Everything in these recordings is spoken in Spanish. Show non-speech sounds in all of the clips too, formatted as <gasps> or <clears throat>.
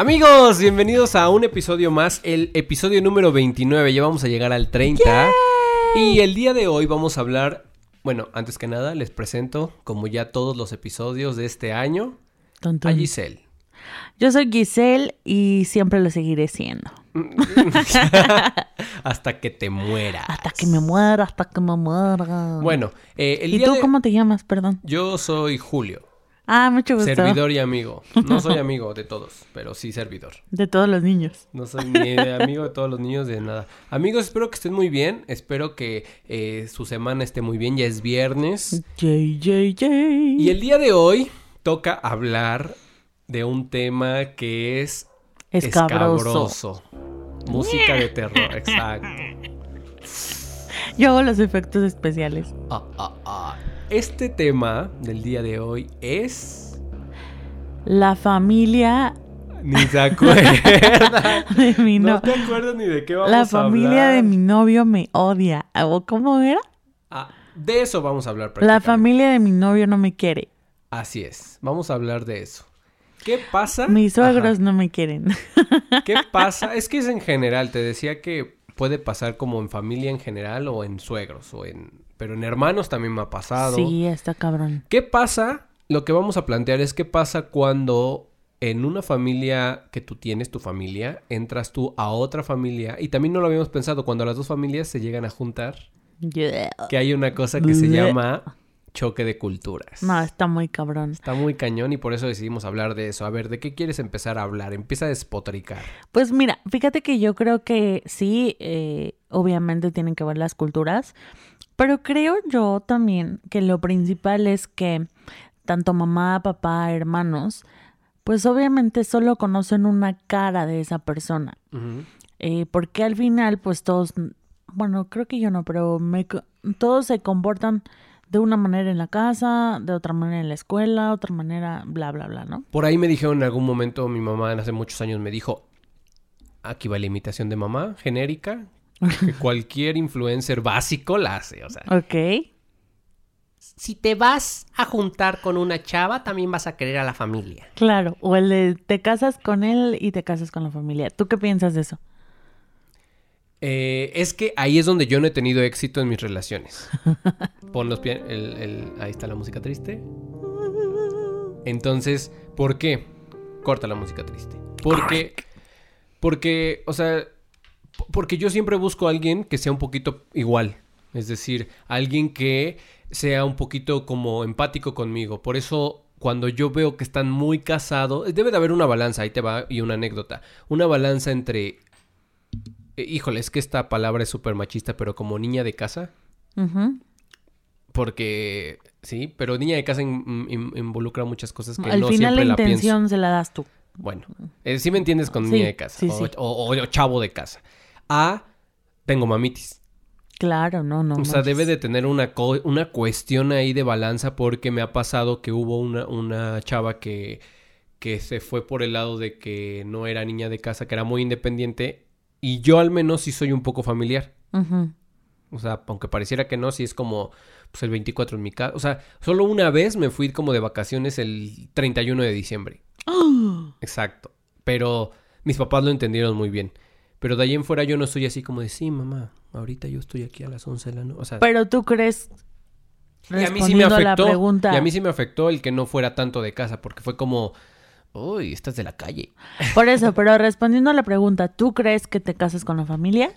Amigos, bienvenidos a un episodio más, el episodio número 29, ya vamos a llegar al 30. Y el día de hoy vamos a hablar, bueno, antes que nada les presento, como ya todos los episodios de este año, a. Giselle. Yo soy Giselle y siempre lo seguiré siendo. <laughs> Hasta que te mueras. Hasta que me muera, hasta que me muera. Bueno, eh, el ¿Y día tú de- cómo te llamas? Perdón. Yo soy Julio, Ah, mucho gusto. servidor y amigo. No soy <laughs> amigo de todos, pero sí servidor. De todos los niños. No soy ni amigo de todos los niños de nada. Amigos, espero que estén muy bien. Espero que eh, su semana esté muy bien. Ya es viernes. Jay, Jay, Jay. Y el día de hoy toca hablar de un tema que es Escabroso. escabroso. Música de terror, exacto. <laughs> Yo hago los efectos especiales. Ah, ah, ah. Este tema del día de hoy es... La familia Ni se acuerda. <laughs> de mi No no... te acuerdas ni de qué vamos La a familia hablar. de mi novio me odia. ¿O ¿Cómo era? Ah, de eso vamos a hablar La familia de mi novio no me quiere. Así es, vamos a hablar de eso. ¿Qué pasa? Mis suegros Ajá. no me quieren. <laughs> ¿Qué pasa? Es que es en general, te decía que puede pasar como en familia en general o en suegros o en pero en hermanos también me ha pasado. Sí, está cabrón. ¿Qué pasa? Lo que vamos a plantear es qué pasa cuando en una familia que tú tienes, tu familia, entras tú a otra familia y también no lo habíamos pensado cuando las dos familias se llegan a juntar, Yeah. que hay una cosa que se llama choque de culturas. No, está muy cabrón. Está muy cañón y por eso decidimos hablar de eso. A ver, ¿de qué quieres empezar a hablar? Empieza a despotricar. Pues mira, fíjate que yo creo que sí, eh, obviamente tienen que ver las culturas, pero creo yo también que lo principal es que tanto mamá, papá, hermanos, pues obviamente solo conocen una cara de esa persona. Eh, porque al final pues todos, bueno, creo que yo no, pero me todos se comportan de una manera en la casa, de otra manera en la escuela, otra manera, bla, bla, bla, ¿no? Por ahí me dijeron en algún momento, mi mamá hace muchos años me dijo, aquí va la imitación de mamá, genérica, que cualquier influencer básico la hace, o sea. Ok. Si te vas a juntar con una chava, también vas a querer a la familia. Claro, o el de te casas con él y te casas con la familia. ¿Tú qué piensas de eso? Eh, es que ahí es donde yo no he tenido éxito en mis relaciones. <laughs> Pon los pies, el, el- ahí está la música triste. Entonces, ¿por qué? Corta la música triste. Porque, porque, o sea, porque yo siempre busco a alguien que sea un poquito igual. Es decir, alguien que sea un poquito como empático conmigo. Por eso, cuando yo veo que están muy casados, debe de haber una balanza, ahí te va, y una anécdota. Una balanza entre eh, Híjole, es que esta palabra es súper machista, pero como niña de casa, porque sí, pero niña de casa in- in- involucra muchas cosas que Al no final la siempre la pienso. intención se la das tú. Bueno, eh, sí me entiendes con Sí, niña de casa sí, o, sí. o- o- o chavo de casa. A, tengo mamitis. Claro, no, no. o sea, debe de tener una, co- una cuestión ahí de balanza porque me ha pasado que hubo una, una chava que, que se fue por el lado de que no era niña de casa, que era muy independiente y yo al menos sí soy un poco familiar. O sea, aunque pareciera que no, si es como pues el 24 en mi casa. O sea, solo una vez me fui como de vacaciones el 31 de diciembre. <gasps> Exacto. Pero mis papás lo entendieron muy bien. Pero de ahí en fuera yo no estoy así como de, sí, mamá, ahorita yo estoy aquí a las 11 de la noche. O sea, Pero tú crees, y a mí sí me respondiendo a la afectó. pregunta, Y a mí sí me afectó el que no fuera tanto de casa, porque fue como, uy, estás de la calle. <laughs> por eso, pero respondiendo a la pregunta, ¿tú crees que te casas con la familia?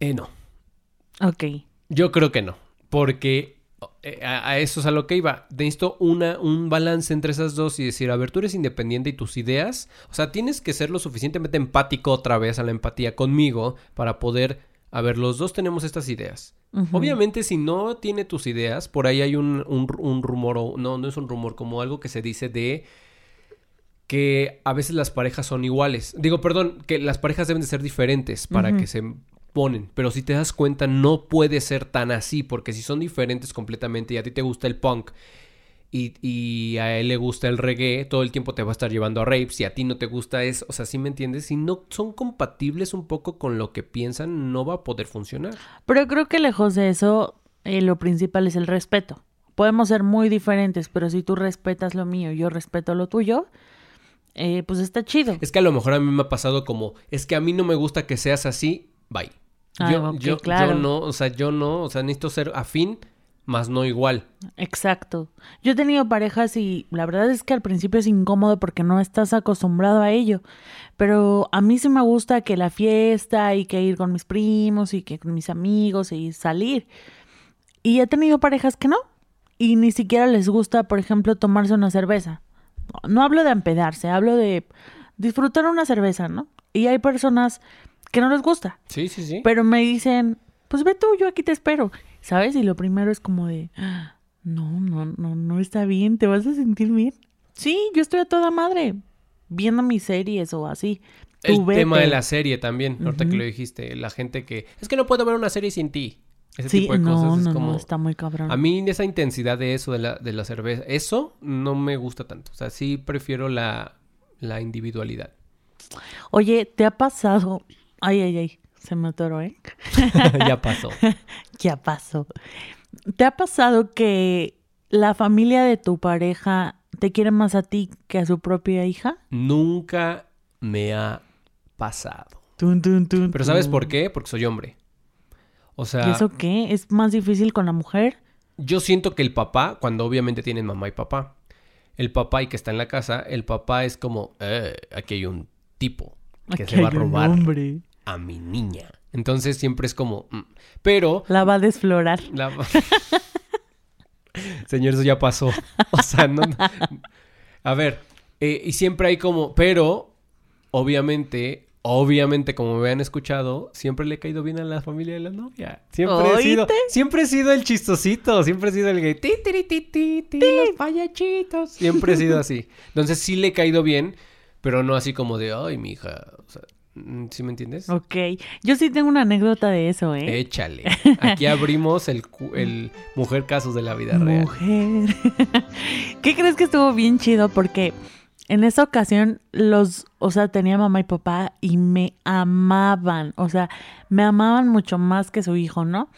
Eh, no. Ok. Yo creo que no, porque a, a eso es a lo que iba. Necesito una, un balance entre esas dos y decir, a ver, tú eres independiente y tus ideas, o sea, tienes que ser lo suficientemente empático otra vez a la empatía conmigo para poder, a ver, los dos tenemos estas ideas. Obviamente, si no tiene tus ideas, por ahí hay un, un- un rumor, o no, no es un rumor, como algo que se dice de que a veces las parejas son iguales. Digo, perdón, que las parejas deben de ser diferentes para que se ponen. Pero si te das cuenta, no puede ser tan así, porque si son diferentes completamente y a ti te gusta el punk y, y a él le gusta el reggae, todo el tiempo te va a estar llevando a rapes y a ti no te gusta eso. O sea, ¿sí me entiendes? Si no son compatibles un poco con lo que piensan, no va a poder funcionar. Pero creo que lejos de eso, eh, lo principal es el respeto. Podemos ser muy diferentes, pero si tú respetas lo mío y yo respeto lo tuyo, eh, pues está chido. Es que a lo mejor a mí me ha pasado como, es que a mí no me gusta que seas así, bye. Ah, Yo, ok, yo, claro. yo no, o sea, yo no, o sea, necesito ser afín, más no igual. Exacto. Yo he tenido parejas y la verdad es que al principio es incómodo porque no estás acostumbrado a ello. Pero a mí sí me gusta que la fiesta y que ir con mis primos y que con mis amigos y salir. Y he tenido parejas que no. Y ni siquiera les gusta, por ejemplo, tomarse una cerveza. No hablo de empedarse, hablo de disfrutar una cerveza, ¿no? Y hay personas que no les gusta. Sí, sí, sí. Pero me dicen, pues ve tú, yo aquí te espero. ¿Sabes? Y lo primero es como de, "Ah, no, no, no, no está bien, te vas a sentir bien. Sí, yo estoy a toda madre viendo mis series o así. Tú El tema de la serie también, ahorita que lo dijiste, la gente que, es que no puedo ver una serie sin ti. Ese Sí, tipo de no, cosas es no, como... no, está muy cabrón. A mí esa intensidad de eso, de la, de la cerveza, eso no me gusta tanto. O sea, sí prefiero la, la individualidad. Oye, ¿te ha pasado? Ay, ay, ay, se me atoró, ¿eh? <laughs> ya pasó. <laughs> Ya pasó. ¿Te ha pasado que la familia de tu pareja te quiere más a ti que a su propia hija? Nunca me ha pasado. Tun, tun, tun, Pero ¿sabes tun. por qué? Porque soy hombre. O ¿Y sea, eso qué? ¿Es más difícil con la mujer? yo siento que el papá, cuando obviamente tienen mamá y papá, el papá y que está en la casa, el papá es como, "Eh, aquí hay un tipo que Aquí se va a robar a mi niña. Entonces siempre es como, "Mm". pero La va a desflorar. La... <laughs> Señor, eso ya pasó. O sea, no... A ver, eh, y siempre hay como... Pero, obviamente, obviamente, como me han escuchado, siempre le he caído bien a la familia de la novia. Siempre he sido... ¿Oíste? Siempre he sido el chistosito. Siempre he sido el gay. Ti, ti, ti, ti, los payachitos. Siempre he sido así. Entonces, sí le he caído bien, pero no así como de... Ay, mi hija. O sea, mm, ¿sí me entiendes? Ok. Yo sí tengo una anécdota de eso, ¿eh? Échale. <laughs> Aquí abrimos el, el Mujer Casos de la Vida Real. Mujer. <laughs> ¿Qué crees que estuvo bien chido? Porque en esa ocasión los, o sea, tenía mamá y papá y me amaban. O sea, me amaban mucho más que su hijo, ¿no?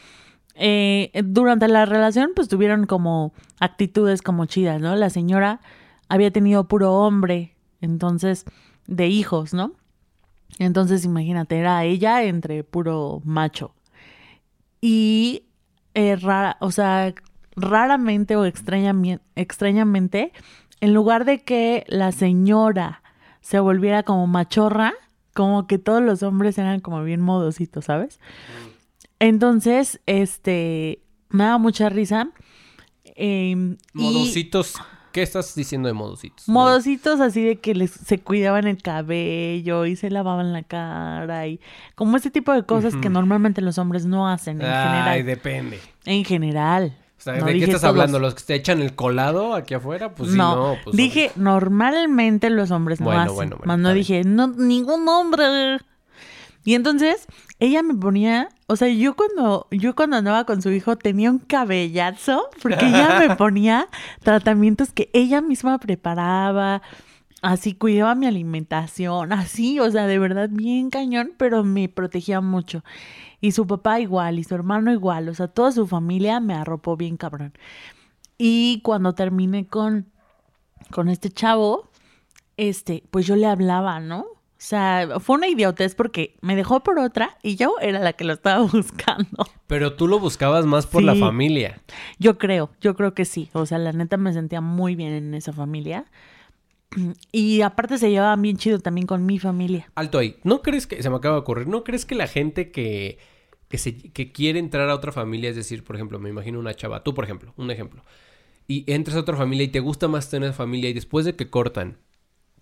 Eh, durante la relación, pues tuvieron como actitudes como chidas, ¿no? La señora había tenido puro hombre, entonces, de hijos, ¿no? Entonces, imagínate, era ella entre puro macho. Y eh, rara, o sea, raramente o extrañami- extrañamente, en lugar de que la señora se volviera como machorra, como que todos los hombres eran como bien modositos, ¿sabes? Entonces, este, me daba mucha risa. em, Modositos. ¿Qué estás diciendo de modositos? Modositos así de que les, se cuidaban el cabello y se lavaban la cara y como ese tipo de cosas que normalmente los hombres no hacen en Ay, general. depende. En general. O sea, No ¿de qué estás todos. hablando? ¿Los que te echan el colado aquí afuera? Pues sí, no, no. pues, dije normalmente los hombres no Bueno, hacen. bueno, bueno, Más no dije no, ningún hombre. Y entonces ella me ponía, o sea, yo cuando yo cuando andaba con su hijo tenía un cabellazo porque ella me <laughs> ponía tratamientos que ella misma preparaba, así cuidaba mi alimentación, así, o sea, de verdad bien cañón, pero me protegía mucho. Y su papá igual, y su hermano igual, o sea, toda su familia me arropó bien cabrón. Y cuando terminé con, con este chavo, este, pues yo le hablaba, ¿no? O sea, fue una idiotez porque me dejó por otra y yo era la que lo estaba <laughs> buscando. Pero tú lo buscabas más por la familia. Yo creo, yo creo que sí. O sea, la neta me sentía muy bien en esa familia. <clears throat> Y aparte se llevaban bien chido también con mi familia. Alto ahí. ¿No crees que, se me acaba de ocurrir, ¿no crees que la gente que, que, se, que quiere entrar a otra familia, es decir, por ejemplo, me imagino una chava, tú por ejemplo, un ejemplo, y entras a otra familia y te gusta más tener familia y después de que cortan,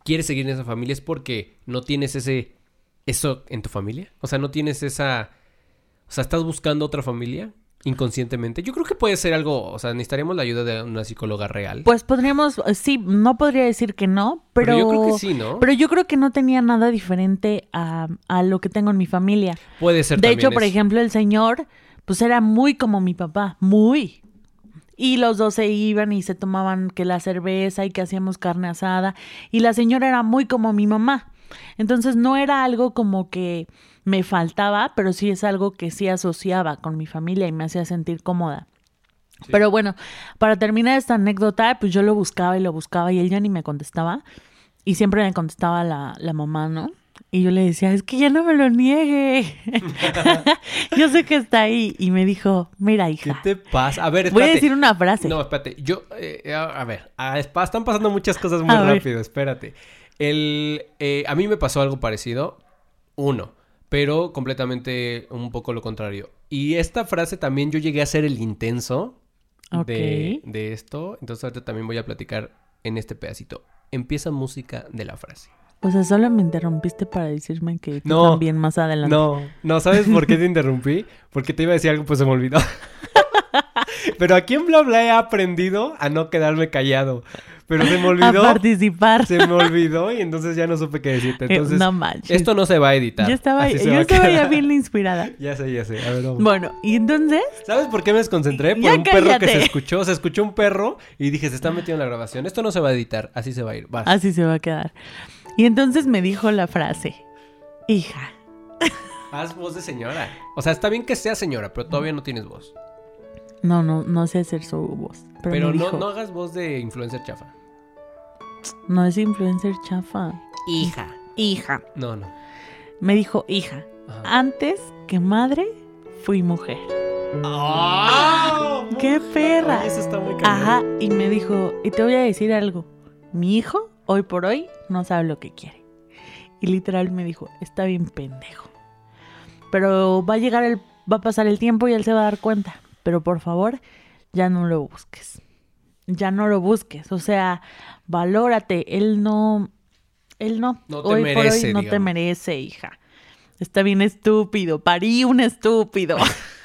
quieres seguir en esa familia es porque no tienes ese, eso en tu familia? O sea, no tienes esa, o sea, estás buscando otra familia inconscientemente. Yo creo que puede ser algo, o sea, necesitaríamos la ayuda de una psicóloga real. Pues podríamos, sí, no podría decir que no, pero, Pero yo creo que sí, ¿no? Pero yo creo que no tenía nada diferente a, a lo que tengo en mi familia. puede ser De hecho, por ejemplo, el señor, pues era muy como mi papá, muy. Y los dos se iban y se tomaban que la cerveza y que hacíamos carne asada. Y la señora era muy como mi mamá. Entonces no era algo como que me faltaba, pero sí es algo que sí asociaba con mi familia y me hacía sentir cómoda. Sí. Pero bueno, para terminar esta anécdota, pues yo lo buscaba y lo buscaba y él ya ni me contestaba. Y siempre me contestaba la, la mamá, ¿no? Y yo le decía, es que ya no me lo niegue. <laughs> <laughs> yo sé que está ahí. Y me dijo, mira, ¿Qué hija. te pasa? A ver, Voy a decir una frase. No, espérate. Yo, eh, a, ver, a- están pasando muchas cosas muy A ver. rápido, espérate. El, eh, a mí me pasó algo parecido. Uno, pero completamente un poco lo contrario. Y esta frase también yo llegué a ser el intenso de, de esto. Entonces ahorita también voy a platicar en este pedacito. Empieza música de la frase. O sea, solo me interrumpiste para decirme que tú No. también más adelante. No, no, ¿sabes por qué te interrumpí? Porque te iba a decir algo, pues se me olvidó. <laughs> Pero aquí en Bla Bla he aprendido a no quedarme callado. Pero se me A olvidó. participar. Se me olvidó y entonces ya no supe qué decirte. Eh, Entonces, no manches. esto no se va a editar. Yo estaba, yo a estaba ya bien inspirada. <laughs> Ya sé, ya sé. A ver, vamos. Bueno, y entonces, ¿Sabes por qué me desconcentré? Por Ya un perro que se escuchó. Se escuchó un perro y dije, se está metiendo en la grabación. Esto no se va a editar. Así se va a ir. Vas. así se va a quedar. Y entonces me dijo la frase, hija, Haz voz de señora. O sea, está bien que sea señora, pero todavía no tienes voz. no, no, no sé hacer su voz. Pero, no, dijo, no hagas voz de influencer chafa. no es influencer chafa. Hija. Hija. No, no. Me dijo, hija, Ajá. antes que madre, fui mujer. ¡Ah! ¡Qué perra! Oye, eso está muy. Ajá, y me dijo, y te voy a decir algo, mi hijo, hoy por hoy, no sabe lo que quiere. Y literal me dijo, está bien pendejo. Pero va a llegar el, va a pasar el tiempo y él se va a dar cuenta. Pero por favor, ya no lo busques. Ya no lo busques. O sea, valórate. Él no, él no. No te hoy por hoy no te merece, hija. Está bien estúpido. Parí un estúpido. <laughs>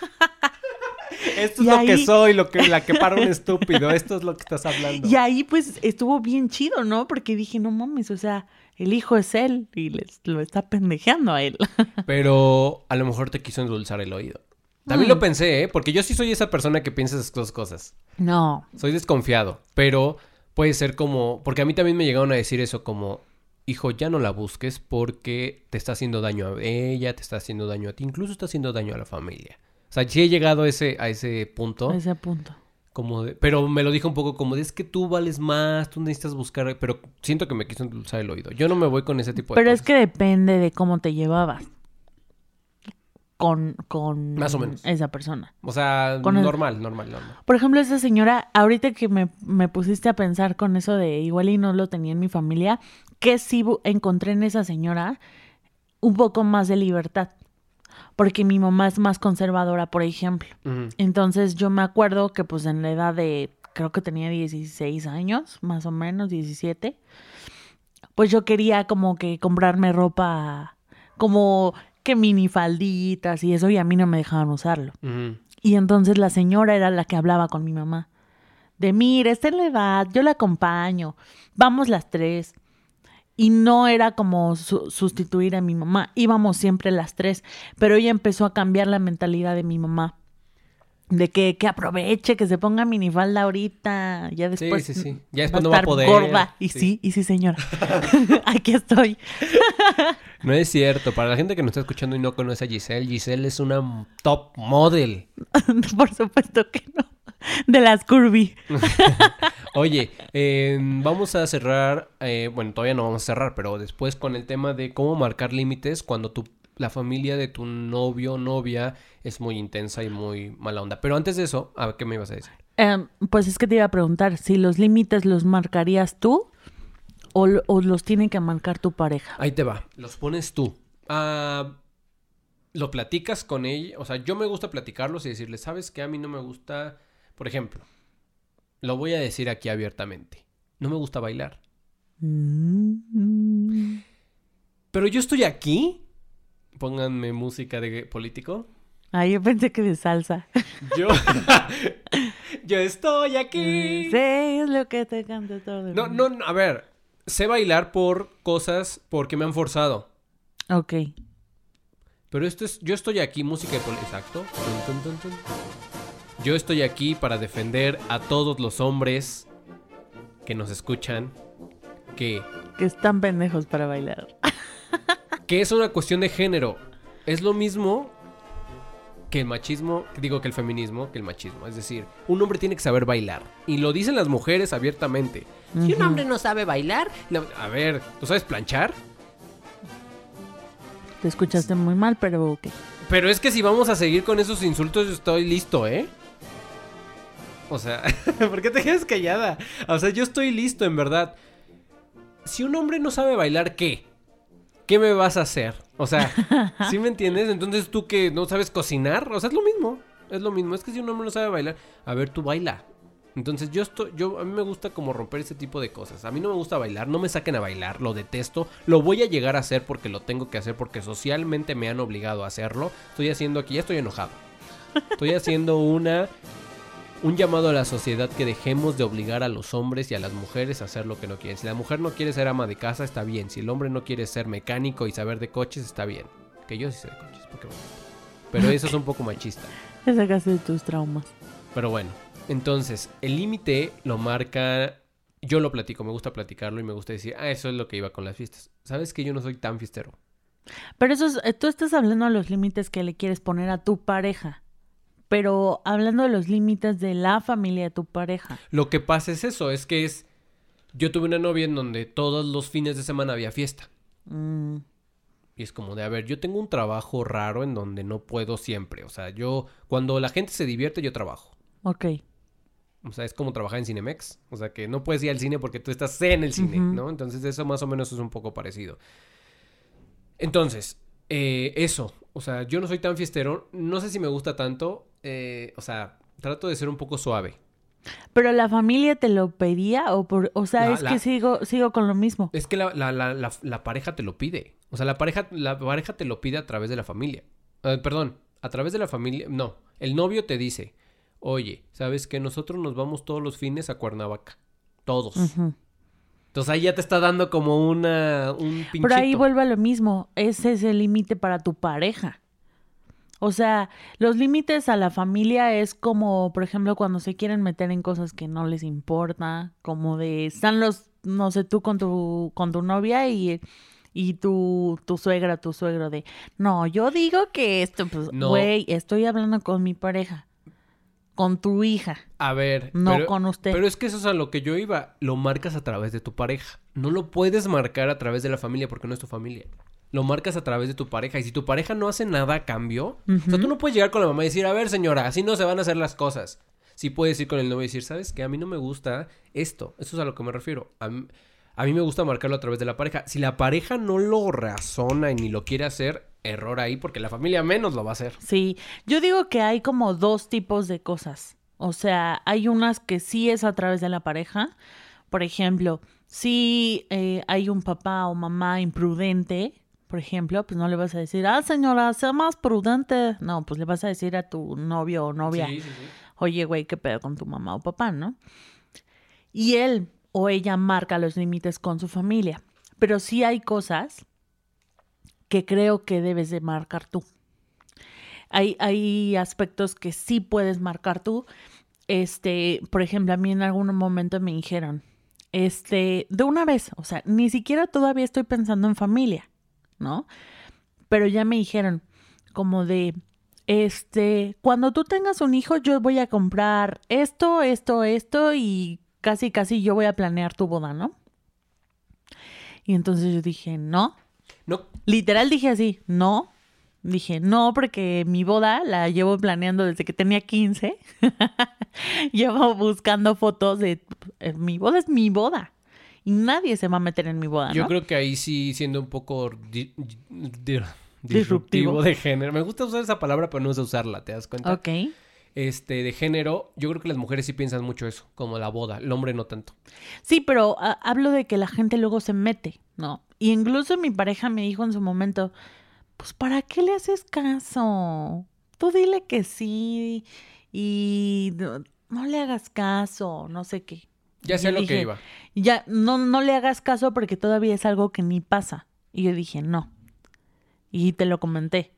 Esto es Y lo que soy, lo que, la que para un <laughs> estúpido. Esto es lo que estás hablando. Y ahí pues estuvo bien chido, ¿no? Porque dije, no mames, o sea, el hijo es él y les, lo está pendejeando a él. <laughs> Pero a lo mejor te quiso endulzar el oído. También Mm. lo pensé, ¿eh? Porque yo sí soy esa persona que piensa esas dos cosas. No. Soy desconfiado, pero puede ser como... Porque a mí también me llegaron a decir eso como... Hijo, ya no la busques porque te está haciendo daño a ella, te está haciendo daño a ti, incluso está haciendo daño a la familia. O sea, sí he llegado a ese, a ese punto. A ese punto. Como de- pero me lo dijo un poco como de es que tú vales más, tú necesitas buscar, pero siento que me quiso endulzar el oído. Yo no me voy con ese tipo de Pero es que depende de cómo te llevabas con, con Más o menos. esa persona. O sea, con el- normal, normal, normal. Por ejemplo, esa señora, ahorita que me, me pusiste a pensar con eso de igual y no lo tenía en mi familia, que sí encontré en esa señora un poco más de libertad. Porque mi mamá es más conservadora, por ejemplo. Entonces yo me acuerdo que pues en la edad de, creo que tenía 16 años, más o menos, 17, pues yo quería como que comprarme ropa como que minifalditas y eso y a mí no me dejaban usarlo. Y entonces la señora era la que hablaba con mi mamá. De, mire, esta es la edad, yo la acompaño, vamos las tres. Y no era como su- sustituir a mi mamá, íbamos siempre las tres, pero ella empezó a cambiar la mentalidad de mi mamá. De que, que aproveche, que se ponga minifalda ahorita, ya después, sí, sí. Ya va después a no va a poder. gorda. Y Sí. sí, y sí, señora. <laughs> Aquí estoy. No es cierto. Para la gente que nos está escuchando y no conoce a Giselle, Giselle es una top model. <laughs> Por supuesto que no. De las curvy. <laughs> Oye, eh, vamos a cerrar, eh, bueno, todavía no vamos a cerrar, pero después con el tema de cómo marcar límites cuando tu, la familia de tu novio o novia es muy intensa y muy mala onda. Pero antes de eso, a ver, ¿qué me ibas a decir? Em, pues es que te iba a preguntar, si los límites los marcarías tú o, lo- o los tiene que marcar tu pareja. Ahí te va, los pones tú. Ah, lo platicas con ella, o sea, yo me gusta platicarlos y decirles, ¿sabes qué? A mí no me gusta, por ejemplo, lo voy a decir aquí abiertamente, no me gusta bailar. Mm. Pero yo estoy aquí, pónganme música de político. Ah, yo pensé que de salsa. Yo, <laughs> <laughs> yo estoy aquí. Sí, es lo que te canta todo. el No, mundo. no, no, a ver, sé bailar por cosas porque me han forzado. Ok. Pero esto es, yo estoy aquí, música de poli, exacto. Yo estoy aquí para defender a todos los hombres que nos escuchan, que, Que están pendejos para bailar. <laughs> que es una cuestión de género. Es lo mismo que el machismo, digo que el feminismo, que el machismo. Es decir, un hombre tiene que saber bailar. Y lo dicen las mujeres abiertamente. Si un hombre no sabe bailar, no- a ver, ¿tú sabes planchar? Te escuchaste muy mal, pero ok. Pero es que si vamos a seguir con esos insultos, yo estoy listo, ¿eh? O sea, <laughs> ¿por qué te quedas callada? O sea, yo estoy listo, en verdad. Si un hombre no sabe bailar, ¿qué? ¿Qué me vas a hacer? O sea, <laughs> ¿sí me entiendes? Entonces tú que no sabes cocinar, o sea, es lo mismo. Es lo mismo. Es que si un hombre no sabe bailar, a ver, tú baila. Entonces yo estoy, yo a mí me gusta como romper ese tipo de cosas. A mí no me gusta bailar, no me saquen a bailar, lo detesto. Lo voy a llegar a hacer porque lo tengo que hacer porque socialmente me han obligado a hacerlo. Estoy haciendo aquí, ya estoy enojado. Estoy haciendo una un llamado a la sociedad que dejemos de obligar a los hombres y a las mujeres a hacer lo que no quieren. Si la mujer no quiere ser ama de casa, está bien. Si el hombre no quiere ser mecánico y saber de coches, está bien. Que yo sí sé de coches, porque gusta. Pero eso es un poco machista. <laughs> Te sacaste de tus traumas. Pero bueno, entonces, el límite lo marca. Yo lo platico, me gusta platicarlo y me gusta decir, ah, eso es lo que iba con las fiestas. ¿Sabes que yo no soy tan fiestero? Pero eso es, eh, tú estás hablando de los límites que le quieres poner a tu pareja. Pero hablando de los límites de la familia de tu pareja. Lo que pasa es eso, es que es. Yo tuve una novia en donde todos los fines de semana había fiesta. Mm, Y es como de, a ver, yo tengo un trabajo raro en donde no puedo siempre. O sea, yo, cuando la gente se divierte, yo trabajo. ok. O sea, es como trabajar en Cinemex. O sea, que no puedes ir al cine porque tú estás en el cine. ¿no? Entonces, eso más o menos es un poco parecido. Entonces, eh, eso. O sea, yo no soy tan fiestero. No sé si me gusta tanto. eh, o sea, trato de ser un poco suave. Pero la familia te lo pedía o por, o sea, La- es la- que sigo, sigo con lo mismo. Es que la, la- pareja te lo pide. O sea, la pareja, la pareja te lo pide a través de la familia. Eh, perdón, a través de la familia. No, el novio te dice, oye, ¿sabes que Nosotros nos vamos todos los fines a Cuernavaca. Todos. Ujú. Entonces ahí ya te está dando como una, un pinchito. Pero ahí vuelve a lo mismo. Ese es el límite para tu pareja. O sea, los límites a la familia es como, por ejemplo, cuando se quieren meter en cosas que no les importa, como de están los, no sé, tú con tu, con tu novia y, y tu, tu suegra, tu suegro de, no, yo digo que esto, pues, No. güey, estoy hablando con mi pareja, con tu hija, A ver, no pero, con usted. pero es que eso es a lo que yo iba. Lo marcas a través de tu pareja. No lo puedes marcar a través de la familia porque no es tu familia. Lo marcas a través de tu pareja. Y si tu pareja no hace nada a cambio, o sea, tú no puedes llegar con la mamá y decir, a ver, señora, así no se van a hacer las cosas. Sí puedes ir con el novio y decir, ¿sabes qué? A mí no me gusta esto. Eso es a lo que me refiero. A mí, a mí me gusta marcarlo a través de la pareja. Si la pareja no lo razona y ni lo quiere hacer, error ahí porque la familia menos lo va a hacer. Sí, yo digo que hay como dos tipos de cosas. O sea, hay unas que sí es a través de la pareja. Por ejemplo, si eh, hay un papá o mamá imprudente, por ejemplo, pues no le vas a decir, ah, señora, sea más prudente. No, pues le vas a decir a tu novio o novia, Sí, sí, sí. oye, güey, ¿qué pedo con tu mamá o papá, no? Y él o ella marca los límites con su familia. Pero sí hay cosas que creo que debes de marcar tú. Hay, hay aspectos que sí puedes marcar tú. Este, por ejemplo, a mí en algún momento me dijeron, este, de una vez, o sea, ni siquiera todavía estoy pensando en familia, ¿no? Pero ya me dijeron, como de, este, cuando tú tengas un hijo, yo voy a comprar esto, esto, esto y casi, casi yo voy a planear tu boda, ¿no? Y entonces yo dije, no, No, Literal dije así, no. Dije, no, porque mi boda la llevo planeando desde que tenía 15. <laughs> llevo buscando fotos de... eh, Mi boda es mi boda. Y nadie se va a meter en mi boda, Yo creo que ahí sí, siendo un poco di- di- disruptivo. Disruptivo. de género. Me gusta usar esa palabra, pero no sé usarla, ¿te das cuenta? Ok. Este, de género, yo creo que las mujeres sí piensan mucho eso, como la boda. El hombre no tanto. Sí, pero ah, hablo de que la gente luego se mete, ¿no? Y incluso mi pareja me dijo en su momento, pues ¿para qué le haces caso? Tú dile que sí y no, no le hagas caso, no sé qué. Ya sé yo lo que iba. Ya, no, no le hagas caso porque todavía es algo que ni pasa. Y yo dije, no. Y te lo comenté.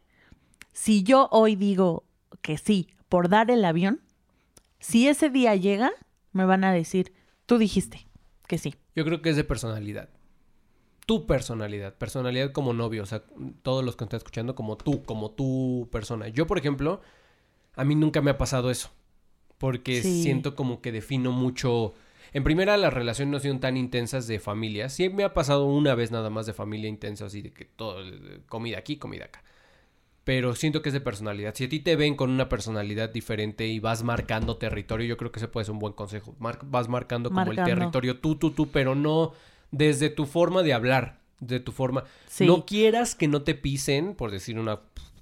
Si yo hoy digo que sí por dar el avión, si ese día llega, me van a decir, tú dijiste que sí. Yo creo que es de personalidad. Tu personalidad. Personalidad como novio. O sea, todos los que están escuchando como tú, como tu persona. Yo, por ejemplo, A mí nunca me ha pasado eso. Porque Sí. siento como que defino mucho. En primera, las relaciones no son tan intensas de familia. Sí me ha pasado una vez nada más de familia intensa, así de que todo, eh, comida aquí, comida acá. Pero siento que es de personalidad. Si a ti te ven con una personalidad diferente y vas marcando territorio, yo creo que ese puede ser un buen consejo. Mar- vas marcando como Marcando. el territorio tú, tú, tú, pero no desde tu forma de hablar, de tu forma. Sí. No quieras que no te pisen, por decir una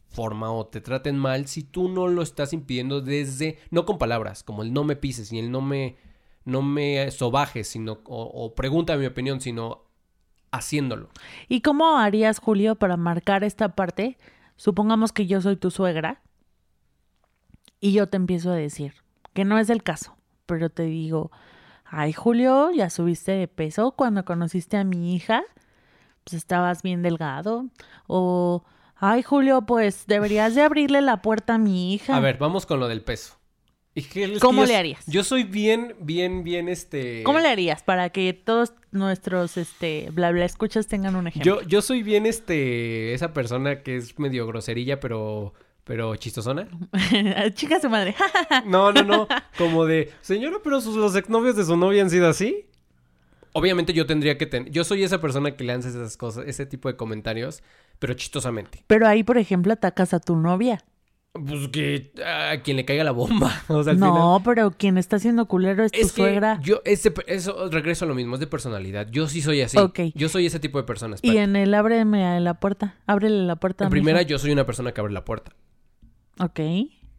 forma, o te traten mal, si tú no lo estás impidiendo desde, no con palabras, como el no me pises y el no me, no me sobajes, sino, o, o pregunta mi opinión, sino haciéndolo. ¿Y cómo harías, Julio, para marcar esta parte? Supongamos que yo soy tu suegra y yo te empiezo a decir que no es el caso, pero te digo, ay, Julio, ya subiste de peso cuando conociste a mi hija, pues estabas bien delgado. O, ay, Julio, pues deberías de abrirle la puerta a mi hija. A ver, vamos con lo del peso. ¿Y qué- es que ¿Cómo yo- le harías? Yo soy bien, bien, bien, este... ¿Cómo le harías para que todos nuestros, este, bla, bla, escuchas tengan un ejemplo? Yo, yo soy bien, este, esa persona que es medio groserilla, pero, pero chistosona. <laughs> Chica su madre. <laughs> No, no, no. Como de, señora, pero sus, los exnovios de su novia han sido así. Obviamente yo tendría que tener... Yo soy esa persona que lanza esas cosas, ese tipo de comentarios, pero chistosamente. Pero ahí, por ejemplo, atacas a tu novia. Pues que a quien le caiga la bomba. <laughs> O sea, al no, pero quien está haciendo culero es tu que suegra. yo, ese, eso, regreso a lo mismo, es de personalidad. Yo sí soy así. Ok. Yo soy ese tipo de personas. Y en el ábreme la puerta. Ábrele la puerta. En primera, yo soy una persona que abre la puerta. Ok.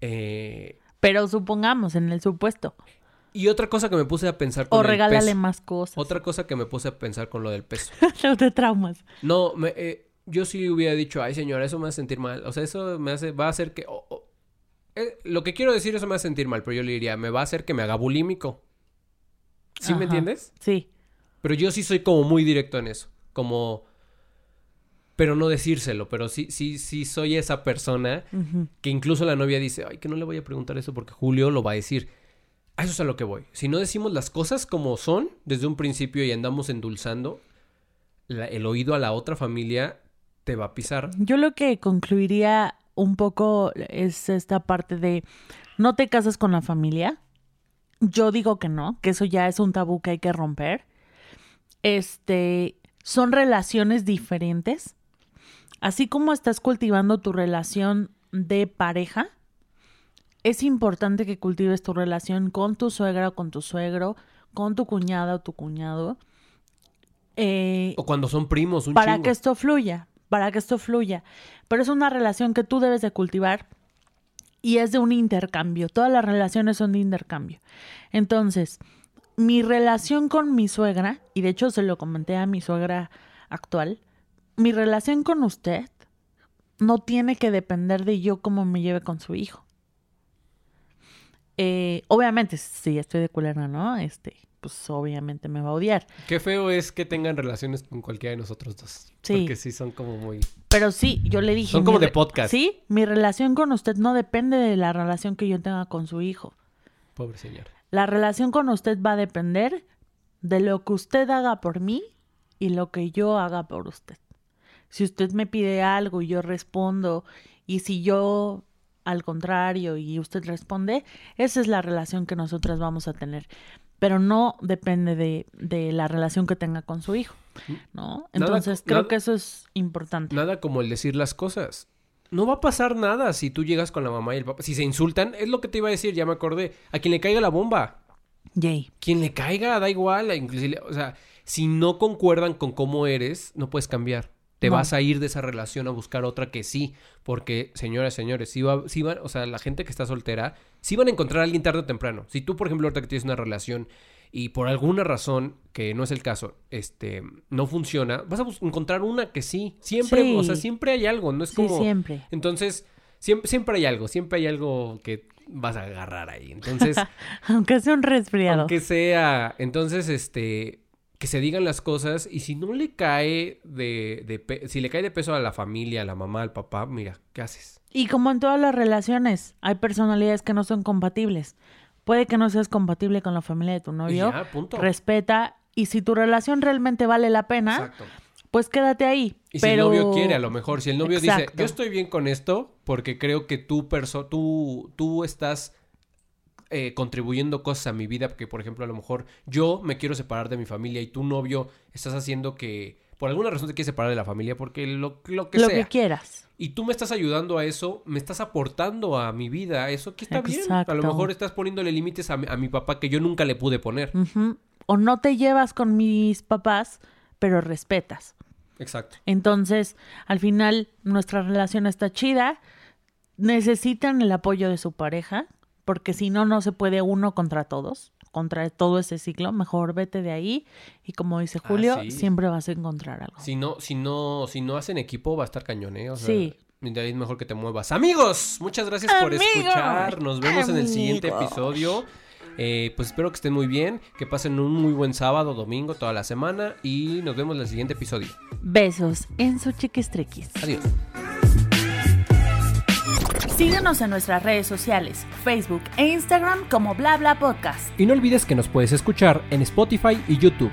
Eh, Pero supongamos, en el supuesto. y otra cosa que me puse a pensar con O el regálale peso. más cosas. Otra cosa que me puse a pensar con lo del peso. <laughs> No te traumas. No, me, eh, yo sí hubiera dicho, ay señora, eso me hace sentir mal. O sea, eso me hace, va a hacer que... eh, lo que quiero decir, eso me hace sentir mal, pero yo le diría, me va a hacer que me haga bulímico. ¿Sí me entiendes? Sí. Pero yo sí soy como muy directo en eso. Como... Pero no decírselo, pero sí, sí, sí soy esa persona que incluso la novia dice, ay, que no le voy a preguntar eso porque Julio lo va a decir. A eso es a lo que voy. Si no decimos las cosas como son desde un principio y andamos endulzando, la- el oído a la otra familia te va a pisar. Yo lo que concluiría un poco es esta parte de no te casas con la familia. Yo digo que no, que eso ya es un tabú que hay que romper. Este, son relaciones diferentes. Así como estás cultivando tu relación de pareja, es importante que cultives tu relación con tu suegra o con tu suegro, con tu cuñada o tu cuñado. Eh, O cuando son primos, un para chingo. que esto fluya, para que esto fluya. Pero es una relación que tú debes de cultivar y es de un intercambio. Todas las relaciones son de intercambio. Entonces, mi relación con mi suegra, y de hecho se lo comenté a mi suegra actual, mi relación con usted no tiene que depender de yo cómo me lleve con su hijo. Eh, obviamente, si estoy de culera, ¿no? Este, pues obviamente me va a odiar. Qué feo es que tengan relaciones con cualquiera de nosotros dos. Sí. Porque sí son como muy... Pero sí, yo le dije. Son como de podcast. Sí, mi relación con usted no depende de la relación que yo tenga con su hijo. Pobre señora. La relación con usted va a depender de lo que usted haga por mí y lo que yo haga por usted. Si usted me pide algo y yo respondo, y si yo al contrario y usted responde, esa es la relación que nosotras vamos a tener. Pero no depende de, de la relación que tenga con su hijo, ¿no? Nada- Entonces creo nada- que eso es importante. Nada como el decir las cosas. No va a pasar nada si tú llegas con la mamá y el papá. Si se insultan, es lo que te iba a decir, ya me acordé. A quien le caiga la bomba. Yay. Quien le caiga, da igual. Inclusive, o sea, si no concuerdan con cómo eres, no puedes cambiar. Te No. vas a ir de esa relación a buscar otra que sí. Porque, señoras, señores, si, va, si van, o sea, la gente que está soltera, sí van a encontrar a alguien tarde o temprano. Si tú, por ejemplo, ahorita que tienes una relación y por alguna razón, que no es el caso, este, no funciona, vas a encontrar una que sí. Siempre, Sí. o sea, siempre hay algo, no es Sí, como... siempre. Entonces, siempre, siempre hay algo, siempre hay algo que vas a agarrar ahí. Entonces, <laughs> Aunque sea un resfriado. aunque sea, entonces, este, que se digan las cosas y si no le cae de, de pe- si le cae de peso a la familia, a la mamá, al papá, mira, ¿qué haces? Y como en todas las relaciones, hay personalidades que no son compatibles. Puede que no seas compatible con la familia de tu novio. ya, punto. Respeta. Y si tu relación realmente vale la pena, Exacto. pues quédate ahí. Y si pero... el novio quiere, a lo mejor, si el novio dice, yo estoy bien con esto porque creo que tú, perso tú, tú estás eh, contribuyendo cosas a mi vida, porque por ejemplo a lo mejor yo me quiero separar de mi familia y tu novio estás haciendo que por alguna razón te quieres separar de la familia porque lo, lo que lo sea. que quieras. Y tú me estás ayudando a eso, me estás aportando a mi vida, eso que está bien. A lo mejor estás poniéndole límites a mi, a mi papá que yo nunca le pude poner. O no te llevas con mis papás, pero respetas. Exacto. Entonces, al final, nuestra relación está chida. Necesitan el apoyo de su pareja, porque si no, no se puede uno contra todos, contra todo ese ciclo. Mejor vete de ahí y como dice Ah, Julio, sí. siempre vas a encontrar algo. Si no, si no, si no hacen equipo va a estar cañón, ¿eh? O sea, Sí. de ahí es mejor que te muevas. Amigos, muchas gracias por escuchar. Nos vemos en el siguiente episodio. Eh, pues espero que estén muy bien, que pasen un muy buen sábado, domingo, toda la semana y nos vemos en el siguiente episodio. Besos en su chiquistriquis. Adiós. Síguenos en nuestras redes sociales, Facebook e Instagram como Bla Bla Podcast. Y no olvides que nos puedes escuchar en Spotify y YouTube.